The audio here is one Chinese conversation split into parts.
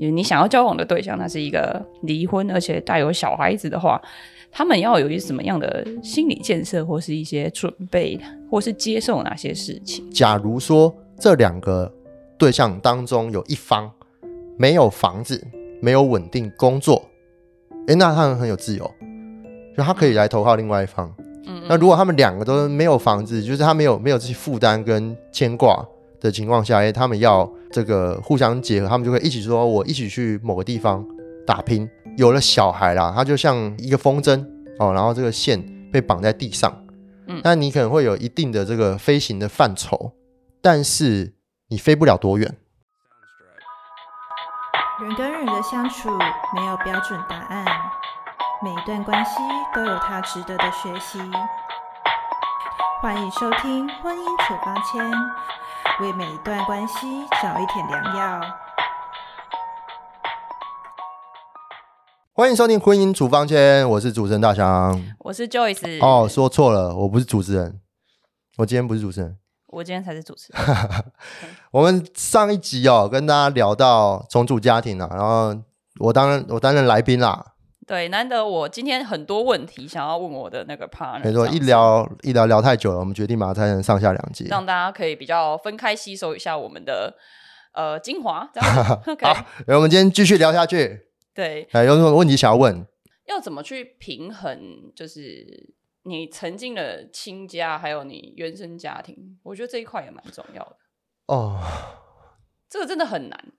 你你想要交往的对象，他是一个离婚而且带有小孩子的话，他们要有一些什么样的心理建设，或是一些准备，或是接受哪些事情？假如说这两个对象当中有一方没有房子、没有稳定工作，诶，那他们很有自由，就他可以来投靠另外一方。嗯那如果他们两个都没有房子，就是他没有没有这些负担跟牵挂的情况下，哎，他们要这个互相结合，他们就会一起说，我一起去某个地方打拼。有了小孩啦，他就像一个风筝哦，然后这个线被绑在地上，嗯那你可能会有一定的这个飞行的范畴，但是你飞不了多远。人跟人的相处没有标准答案，每一段关系都有它值得的学习。欢迎收听《婚姻处方签》，为每一段关系找一点良药。欢迎收听《婚姻处方签》，我是主持人大祥。我是 Joyce，哦，说错了，我不是主持人，我今天不是主持人。我今天才是主持人。我们上一集哦，跟大家聊到重组家庭啊，然后我当然我担任来宾啦，对，难得我今天很多问题想要问我的那个 partner，没错，一聊一聊聊太久了，我们决定把它拆成上下两节。让大家可以比较分开吸收一下我们的呃精华，这样 OK，好，然后我们今天继续聊下去。对，哎，有什么问题想要问？要怎么去平衡，就是你曾经的亲家还有你原生家庭，我觉得这一块也蛮重要的。哦，这个真的很难，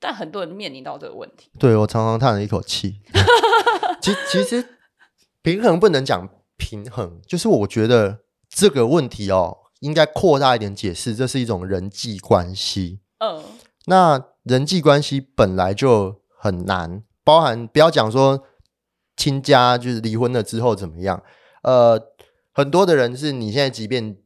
但很多人面临到这个问题。对我常常叹了一口气。其其实平衡不能讲平衡，就是我觉得这个问题哦，应该扩大一点解释，这是一种人际关系。嗯那人际关系本来就很难，包含不要讲说亲家就是离婚了之后怎么样，呃，很多的人是你现在即便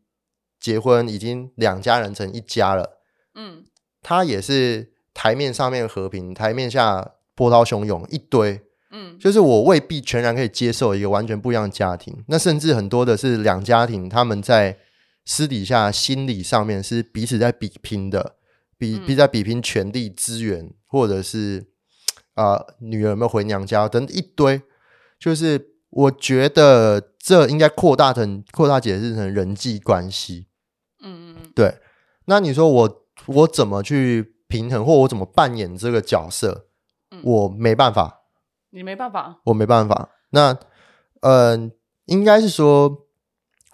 结婚已经两家人成一家了，嗯他也是台面上面和平，台面下波涛汹涌一堆，嗯。就是我未必全然可以接受一个完全不一样的家庭，那甚至很多的是两家庭，他们在私底下心理上面是彼此在比拼的，比嗯。比在比拼权力资源，或者是啊、呃女儿有没有回娘家等一堆，就是我觉得这应该扩大成扩大解释成人际关系。嗯嗯。对，那你说我我怎么去平衡，或我怎么扮演这个角色？嗯我没办法，你没办法。我没办法。那，嗯、应该是说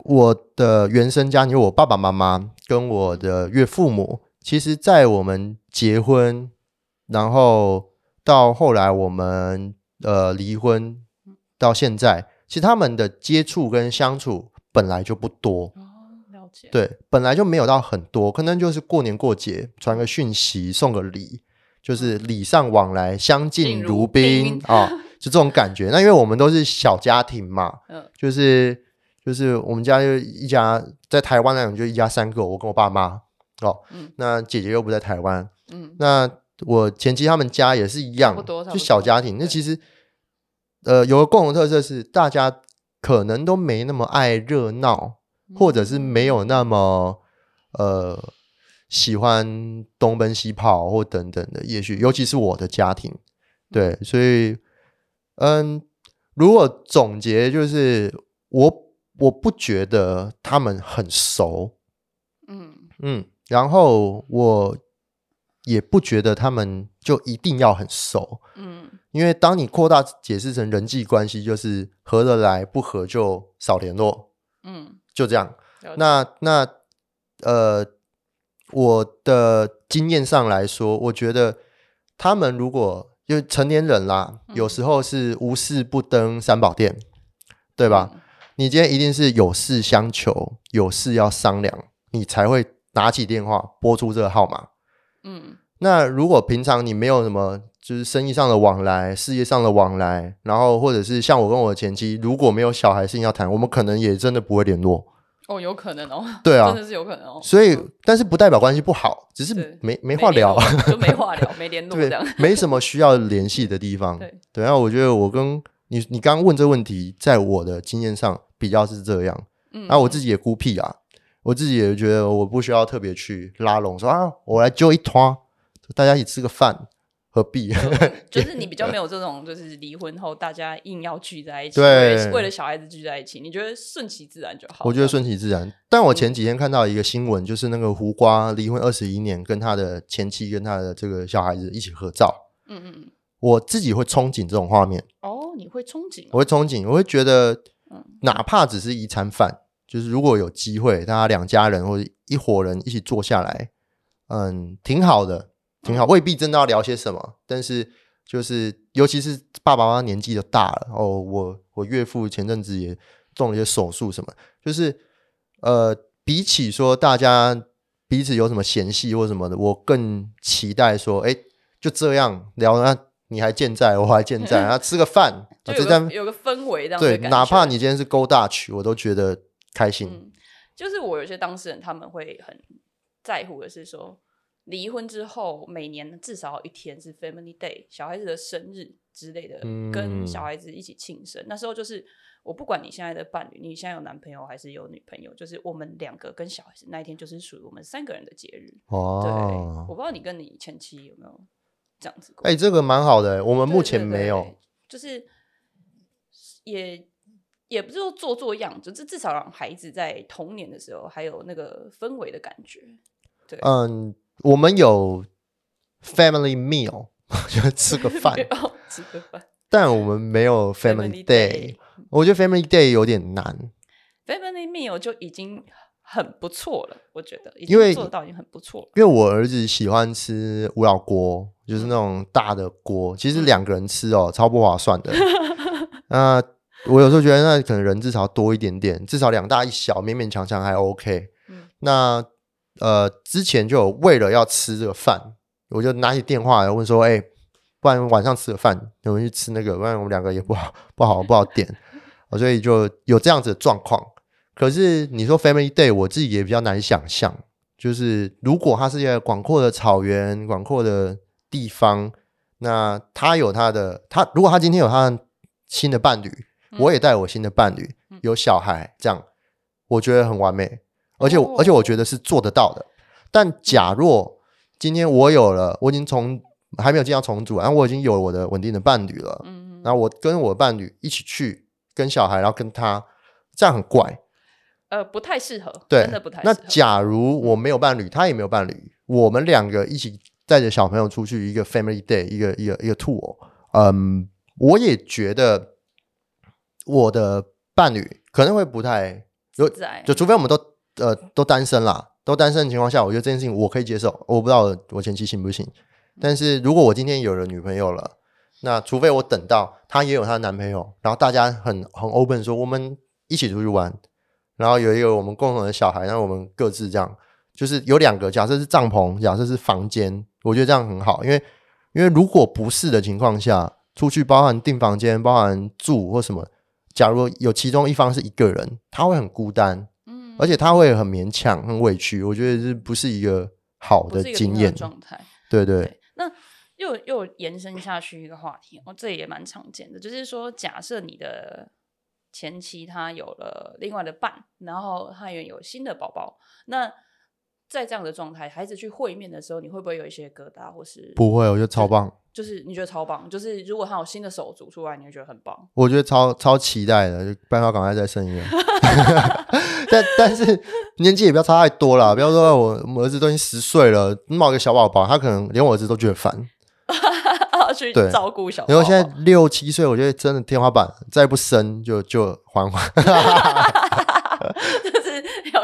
我的原生家庭，我爸爸妈妈跟我的岳父母，其实在我们结婚，然后到后来我们呃离婚到现在，其实他们的接触跟相处本来就不多。对，本来就没有到很多，可能就是过年过节传个讯息，送个礼，就是礼尚往来，相敬敬如如宾宾啊、就这种感觉。那因为我们都是小家庭嘛，嗯就是就是我们家就一家在台湾那种就一家三个，我跟我爸妈哦，嗯。那姐姐又不在台湾，嗯。那我前妻他们家也是一样就小家庭。那其实呃有个共同特色是，大家可能都没那么爱热闹，或者是没有那么呃喜欢东奔西跑或等等的。也许尤其是我的家庭，对，所以嗯，如果总结就是我我不觉得他们很熟，嗯嗯，然后我也不觉得他们就一定要很熟，嗯因为当你扩大解释成人际关系，就是合得来，不合就少联络，嗯，就这样。那那呃，我的经验上来说，我觉得他们如果就成年人啦，有时候是无事不登三宝殿，对吧？嗯你今天一定是有事相求，有事要商量，你才会拿起电话拨出这个号码。嗯那如果平常你没有什么，就是生意上的往来、事业上的往来，然后或者是像我跟我的前妻，如果没有小孩事情要谈，我们可能也真的不会联络。哦，有可能哦，对啊真的是有可能哦。所以嗯，但是不代表关系不好，只是对没没话聊，就没话聊，没联络这样。，没什么需要联系的地方。对对，然后我觉得我跟你，你刚刚问这个问题，在我的经验上比较是这样。嗯，那、我自己也孤僻啊，我自己也觉得我不需要特别去拉拢，说啊，我来揪一团，大家一起吃个饭，何必？就是你比较没有这种，就是离婚后大家硬要聚在一起，对为了小孩子聚在一起，你觉得顺其自然就好。我觉得顺其自然。但我前几天看到一个新闻，就是那个胡瓜离婚二十一年，跟他的前妻跟他的这个小孩子一起合照。嗯嗯嗯，我自己会憧憬这种画面，哦，你会憧憬、哦，我会憧憬，我会觉得嗯，哪怕只是一餐饭，就是如果有机会，大家两家人或者一伙人一起坐下来，嗯，挺好的，挺好。未必真的要聊些什么，但是就是尤其是爸爸妈妈年纪都大了，哦，我我岳父前阵子也动了一些手术，什么，就是呃，比起说大家彼此有什么嫌隙或什么的，我更期待说，哎，就这样聊，那你还健在，我还健在，然 后吃个饭，就啊这餐有个有个氛围这样对，哪怕你今天是 Go Dutch，我都觉得开心。嗯，就是我有些当事人他们会很在乎的是说，离婚之后每年至少有一天是 Family Day，小孩子的生日之类的，跟嗯小孩子一起庆生。那时候就是我不管你现在的伴侣，你现在有男朋友还是有女朋友，就是我们两个跟小孩子那一天就是属于我们三个人的节日。对，哦我，不知道你跟你前妻有没有这样子过？哎、这个蛮好的，我们目前对没有。对就是也也不是说做做样，就是至少让孩子在童年的时候还有那个氛围的感觉。对，嗯，我们有 family meal，就吃个饭，哦吃个饭。但我们没有 family day。我觉得 family day 有点难，Family meal 就已经很不错了，我觉得已因为做到已经很不错了。因为我儿子喜欢吃五老锅，就是那种大的锅，其实两个人吃哦，超不划算的。那我有时候觉得，那可能人至少多一点点，至少两大一小，勉勉强强还 OK。嗯那呃，之前就有为了要吃这个饭，我就拿起电话来问说：“哎、不然晚上吃个饭，我们去吃那个，不然我们两个也不好不好不好点。哦”所以就有这样子的状况。可是你说 Family Day，我自己也比较难想象，就是如果它是一个广阔的草原、广阔的地方，那他有他的他，如果他今天有他的新的伴侣，我也带我新的伴侣，有小孩，这样我觉得很完美，而且我、而且我觉得是做得到的。但假若今天我有了，我已经从还没有进到重组，然后我已经有了我的稳定的伴侣了，嗯，然后我跟我的伴侣一起去跟小孩，然后跟他，这样很怪。呃，不太适合，对真的不太，适那。假如我没有伴侣，他也没有伴侣，我们两个一起带着小朋友出去一个 family day，一个一个一个 tour，嗯，我也觉得我的伴侣可能会不太有，就除非我们都呃都单身啦，都单身的情况下，我觉得这件事情我可以接受。我不知道我我前妻行不行，但是如果我今天有了女朋友了，那除非我等到她也有她的男朋友，然后大家很很 open 说我们一起出去玩，然后有一个我们共同的小孩，然后我们各自这样，就是有两个，假设是帐篷，假设是房间，我觉得这样很好，因为因为如果不是的情况下，出去包含订房间，包含住或什么，假如有其中一方是一个人，他会很孤单，嗯，而且他会很勉强、很委屈，我觉得这不是一个好的经验。状态。对对，对，那又又延伸下去一个话题，哦，这也蛮常见的，就是说，假设你的前妻她有了另外的伴，然后她也有新的宝宝，那在这样的状态，孩子去会面的时候，你会不会有一些疙瘩，或是不会，我觉得超棒，就是你觉得超棒，就是如果他有新的手足出来，你会觉得很棒。我觉得超超期待的，就办法赶快再生一个。但但是年纪也不要差太多了，不要说我我儿子都已经十岁了，冒一个小宝宝，他可能连我儿子都觉得烦。去照顾小宝宝，然后现在六七岁，我觉得真的天花板，再不生就就缓缓。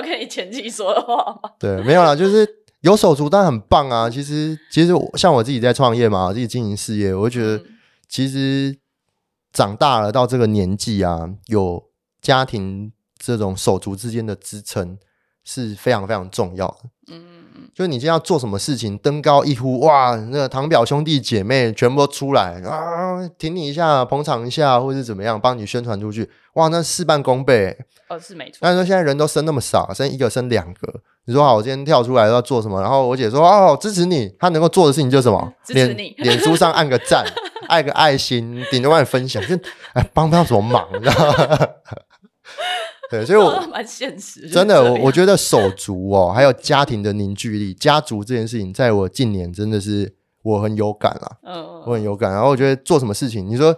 跟你前妻说的话吗？对，没有啦，就是有手足但很棒啊。其实其实我像我自己在创业嘛，我自己经营事业，我就觉得嗯其实长大了到这个年纪啊，有家庭这种手足之间的支撑是非常非常重要的。嗯嗯就是你今天要做什么事情，登高一呼，哇，那个堂表兄弟姐妹全部都出来啊，挺你一下，捧场一下，或者是怎么样，帮你宣传出去，哇，那事半功倍。哦，是没错。但是说现在人都生那么少，生一个生两个，你说好，我今天跳出来要做什么？然后我姐说哦，支持你，她能够做的事情就是什么？脸 支持你脸书上按个赞，按个爱心，顶多帮你分享，就哎帮不上什么忙，你知道吗？对，所以我 蛮现实，真的，我我觉觉得手足哦，还有家庭的凝聚力，家族这件事情，在我近年真的是我很有感啦，嗯，我很有感。然后我觉得做什么事情，你说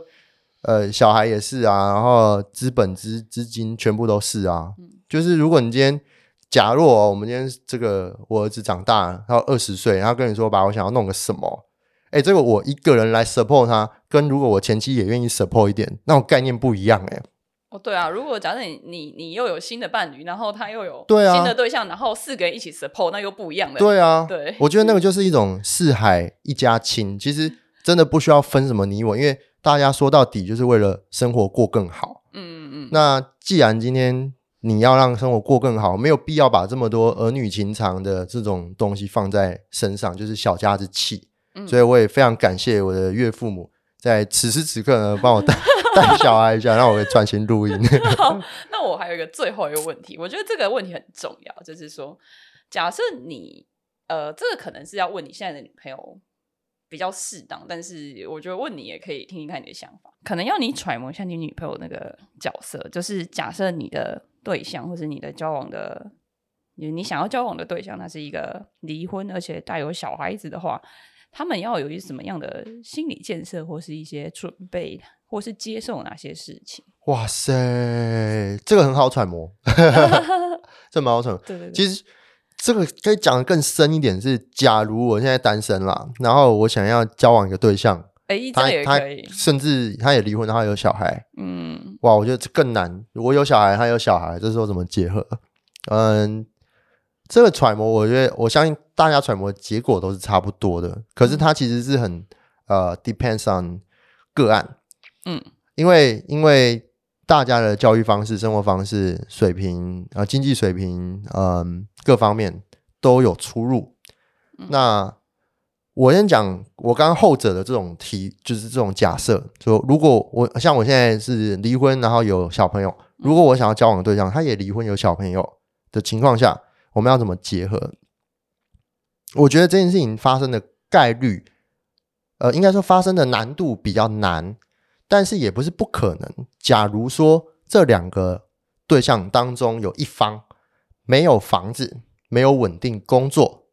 呃小孩也是啊，然后资本资资金全部都是啊，嗯就是如果你今天。假若我们今天这个我儿子长大了，他二十岁，然后跟你说吧，我想要弄个什么，哎，这个我一个人来 support 他，跟如果我前妻也愿意 support 一点，那种概念不一样哎、哦，对啊，如果假设你你你又有新的伴侣，然后他又有对啊新的对象，然后四个人一起 support，那又不一样了。对啊，对我觉得那个就是一种四海一家亲，其实真的不需要分什么你我，因为大家说到底就是为了生活过更好。嗯嗯嗯，那既然今天你要让生活过更好，没有必要把这么多儿女情长的这种东西放在身上，就是小家子气。嗯所以我也非常感谢我的岳父母，在此时此刻呢，帮我带 带小孩一下，让我专心录音。好，那我还有一个最后一个问题，我觉得这个问题很重要，就是说，假设你呃，这个可能是要问你现在的女朋友比较适当，但是我觉得问你也可以听听看你的想法，可能要你揣摩一下你女朋友那个角色，就是假设你的对象或是你的交往的。你你想要交往的对象，他是一个离婚而且带有小孩子的话，他们要有一什么样的心理建设，或是一些准备，或是接受哪些事情？哇塞，这个很好揣摩，这蛮好揣摩。对对对，其实这个可以讲的更深一点是，假如我现在单身啦，然后我想要交往一个对象，哎，这他他甚至他也离婚，然后有小孩，嗯哇，我觉得这更难。我有小孩，他有小孩，这时候怎么结合？嗯，这个揣摩，我觉得我相信大家揣摩的结果都是差不多的，可是它其实是很呃 depends on 个案，嗯因为因为大家的教育方式、生活方式、水平呃经济水平，嗯、各方面都有出入。那我先讲我刚刚后者的这种题，就是这种假设，说如果我像我现在是离婚，然后有小朋友，如果我想要交往的对象他也离婚有小朋友的情况下，我们要怎么结合？我觉得这件事情发生的概率，呃，应该说发生的难度比较难，但是也不是不可能。假如说这两个对象当中有一方没有房子、没有稳定工作，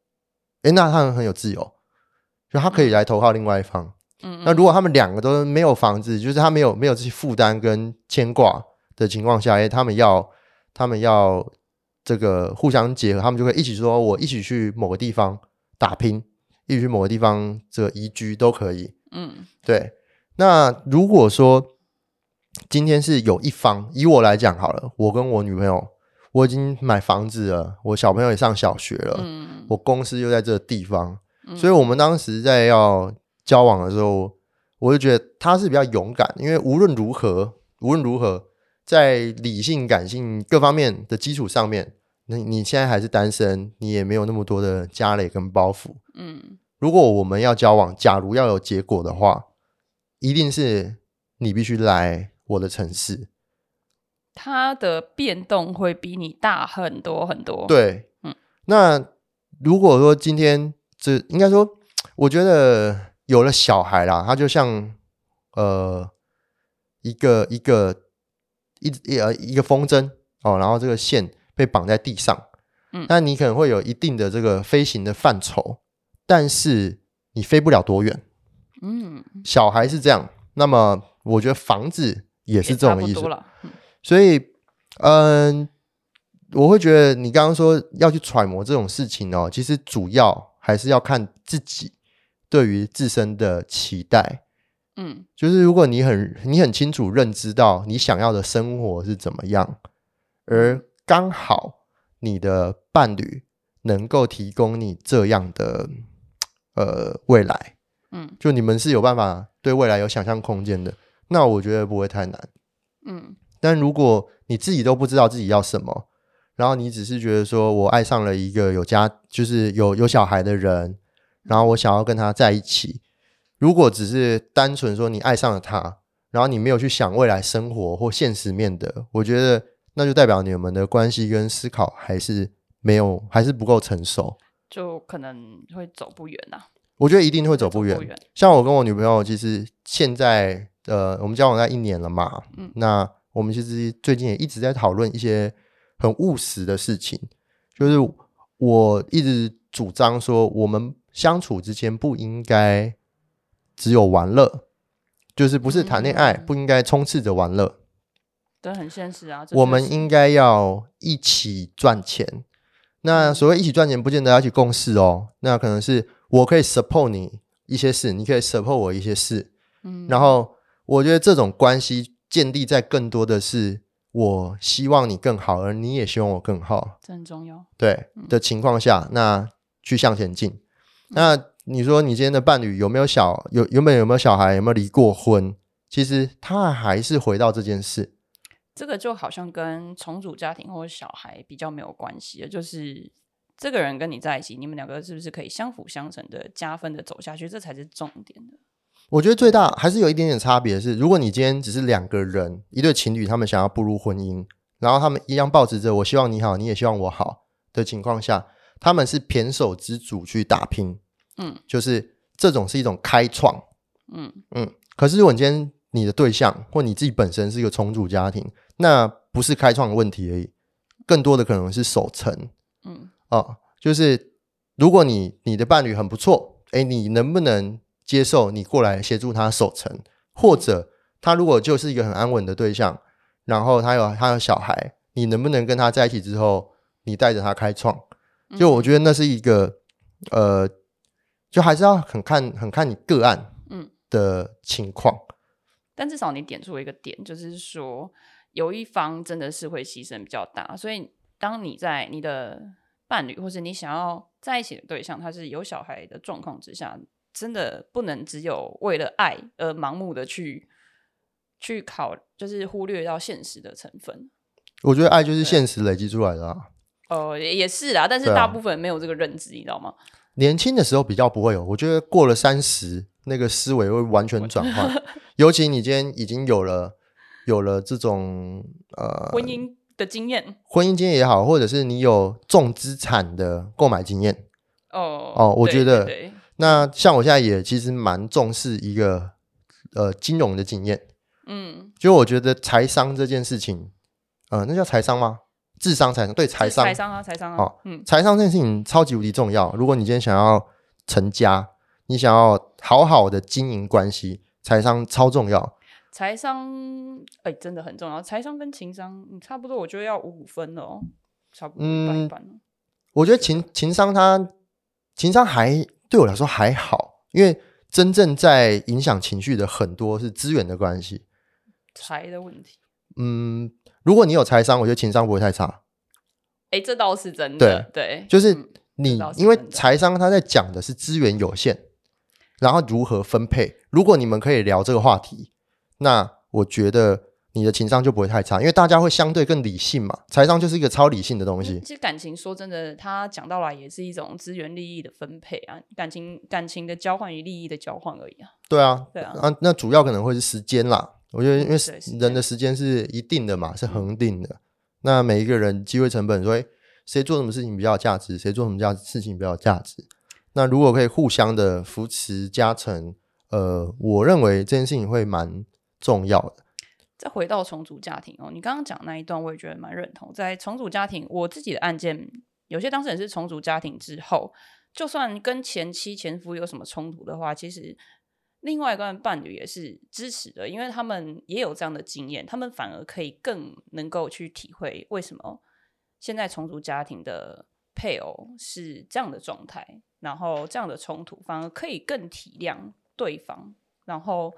诶，那他们很有自由，就他可以来投靠另外一方。嗯，那如果他们两个都没有房子，就是他没有没有这些负担跟牵挂的情况下，诶，他们要他们要这个互相结合，他们就会一起说，我一起去某个地方打拼，一起去某个地方这个移居都可以。嗯对，那如果说今天是有一方，以我来讲好了，我跟我女朋友，我已经买房子了，我小朋友也上小学了，嗯。我公司又在这个地方，嗯。所以我们当时在要交往的时候，我就觉得他是比较勇敢，因为无论如何，无论如何，在理性、感性各方面的基础上面，那你现在还是单身，你也没有那么多的家累跟包袱。嗯。如果我们要交往，假如要有结果的话，一定是你必须来我的城市。它的变动会比你大很多很多。，对，嗯那如果说今天这应该说，我觉得有了小孩啦，他就像呃一个一个一一呃一个风筝哦，然后这个线被绑在地上，嗯那你可能会有一定的这个飞行的范畴，但是你飞不了多远。嗯，小孩是这样，那么我觉得房子也是这种意思。所以，嗯，我会觉得你刚刚说要去揣摩这种事情哦，其实主要还是要看自己对于自身的期待。嗯。就是如果你很你很清楚认知到你想要的生活是怎么样，而刚好你的伴侣能够提供你这样的呃未来，嗯就你们是有办法对未来有想象空间的，那我觉得不会太难。嗯但如果你自己都不知道自己要什么，然后你只是觉得说我爱上了一个有家，就是有有小孩的人，然后我想要跟他在一起。如果只是单纯说你爱上了他，然后你没有去想未来生活或现实面的，我觉得那就代表你们的关系跟思考还是没有，还是不够成熟。就可能会走不远呐、我觉得一定会走不远。不远。像我跟我女朋友，其实现在呃，我们交往在一年了嘛，嗯那我们其实最近也一直在讨论一些很务实的事情，就是我一直主张说，我们相处之间不应该只有玩乐，就是不是谈恋爱、嗯不应该充斥着玩乐，对，很现实啊。我们应该要一起赚钱。那所谓一起赚钱，不见得要一起共事哦。那可能是我可以 support 你一些事，你可以 support 我一些事。嗯然后我觉得这种关系建立在更多的是我希望你更好，而你也希望我更好。这很重要。对的情况下，那去向前进。那你说你今天的伴侣有没有小有原本有没有小孩，有没有离过婚？其实他还是回到这件事。这个就好像跟重组家庭或者小孩比较没有关系了，就是这个人跟你在一起，你们两个是不是可以相辅相成的加分的走下去，这才是重点的。我觉得最大还是有一点点差别是，如果你今天只是两个人，一对情侣，他们想要步入婚姻，然后他们一样抱持着我希望你好，你也希望我好的情况下，他们是胼手之主去打拼，嗯就是这种是一种开创，嗯嗯。可是如果你今天你的对象或你自己本身是一个重组家庭，那不是开创的问题而已，更多的可能是守成嗯啊、就是如果你你的伴侣很不错，哎，你能不能接受你过来协助他守城？或者他如果就是一个很安稳的对象，然后他有他有小孩，你能不能跟他在一起之后，你带着他开创？就我觉得那是一个呃，就还是要很看很看你个案嗯的情况。但至少你点出一个点，就是说有一方真的是会牺牲比较大，所以当你在你的伴侣或是你想要在一起的对象，他是有小孩的状况之下，真的不能只有为了爱而盲目的去去考，就是忽略到现实的成分。我觉得爱就是现实累积出来的啊。呃，也也是啦，但是大部分人没有这个认知，你知道吗？年轻的时候比较不会有，我觉得过了三十，那个思维会完全转换。尤其你今天已经有了有了这种呃婚姻的经验婚姻经验也好，或者是你有重资产的购买经验。哦哦我对觉得对对那像我现在也其实蛮重视一个呃金融的经验，嗯，就我觉得财商这件事情，呃，那叫财商吗？智商财商对财商是财商啊，财商啊，哦嗯财商这件事情超级无敌重要。如果你今天想要成家，你想要好好的经营关系，财商超重要。财商哎、真的很重要。财商跟情商，嗯，差不多，我觉得要五五分了哦，差不多一半一嗯半哦。我觉得情情商它情商还对我来说还好，因为真正在影响情绪的很多是资源的关系。财的问题，嗯，如果你有财商，我觉得情商不会太差。哎、这倒是真的，对，就是嗯你因为财商他在讲的是资源有限，然后如何分配。如果你们可以聊这个话题，那我觉得你的情商就不会太差，因为大家会相对更理性嘛。财商就是一个超理性的东西嗯。其实感情说真的，他讲到来也是一种资源利益的分配啊，感情感情的交换与利益的交换而已啊。对啊，对啊啊，那主要可能会是时间啦。我觉得因为人的时间是一定的嘛，是恒定的。那每一个人机会成本，说诶谁做什么事情比较有价值，谁做什么价事情比较有价值。那如果可以互相的扶持加成，呃，我认为这件事情会蛮重要的。再回到重组家庭哦，你刚刚讲那一段，我也觉得蛮认同。在重组家庭，我自己的案件，有些当事人是重组家庭之后，就算跟前妻前夫有什么冲突的话，其实另外一个伴侣也是支持的，因为他们也有这样的经验，他们反而可以更能够去体会为什么现在重组家庭的配偶是这样的状态，然后这样的冲突，反而可以更体谅对方，然后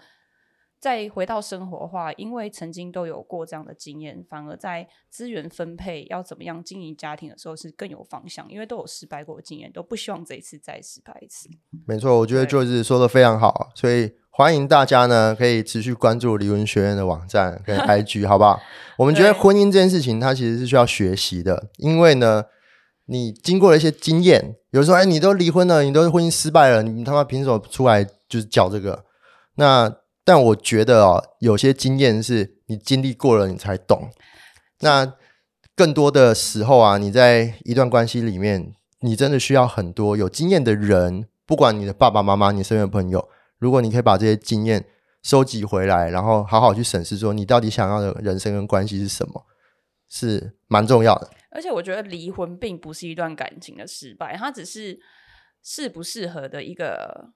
再回到生活化，因为曾经都有过这样的经验，反而在资源分配要怎么样经营家庭的时候是更有方向，因为都有失败过的经验，都不希望这一次再失败一次。没错，我觉得就是说的非常好，所以欢迎大家呢可以持续关注离婚学院的网站跟 IG，好不好？我们觉得婚姻这件事情，它其实是需要学习的，因为呢，你经过了一些经验，有时候哎，你都离婚了，你都婚姻失败了，你他妈凭什么出来就是讲这个？那但我觉得哦，有些经验是你经历过了，你才懂。那更多的时候啊，你在一段关系里面，你真的需要很多有经验的人，不管你的爸爸妈妈、你身边的朋友，如果你可以把这些经验收集回来，然后好好去审视，说你到底想要的人生跟关系是什么，是蛮重要的。而且我觉得离婚并不是一段感情的失败，它只是适不适合的一个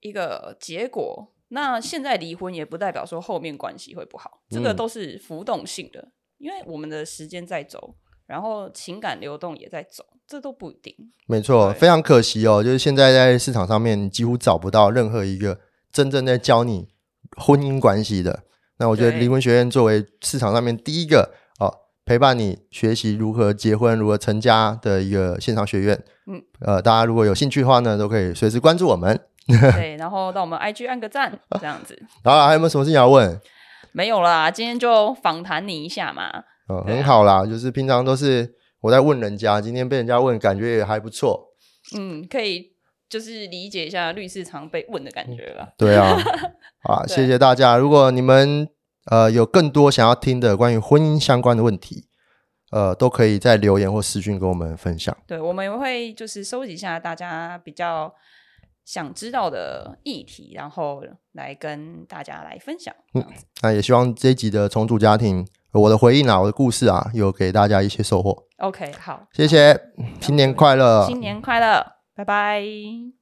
一个结果。那现在离婚也不代表说后面关系会不好，这个嗯都是浮动性的，因为我们的时间在走，然后情感流动也在走，这都不一定。没错，非常可惜哦，就是现在在市场上面，你几乎找不到任何一个真正在教你婚姻关系的。那我觉得离婚学院作为市场上面第一个哦，陪伴你学习如何结婚、如何成家的一个线上学院，嗯，呃，大家如果有兴趣的话呢，都可以随时关注我们。对，然后到我们 IG 按个赞，这样子然后还有没有什么事情要问？没有啦，今天就访谈你一下嘛。嗯，啊很好啦，就是平常都是我在问人家，今天被人家问，感觉也还不错。嗯，可以就是理解一下律师常被问的感觉了。对啊，啊，对谢谢大家。如果你们呃有更多想要听的关于婚姻相关的问题，呃，都可以在留言或私讯跟我们分享。对，我们也会就是收集一下大家比较想知道的议题，然后来跟大家来分享。嗯那也希望这一集的重组家庭，我的回应啊，我的故事啊，有给大家一些收获。OK，好，谢谢，新年快乐！新年快乐，拜拜。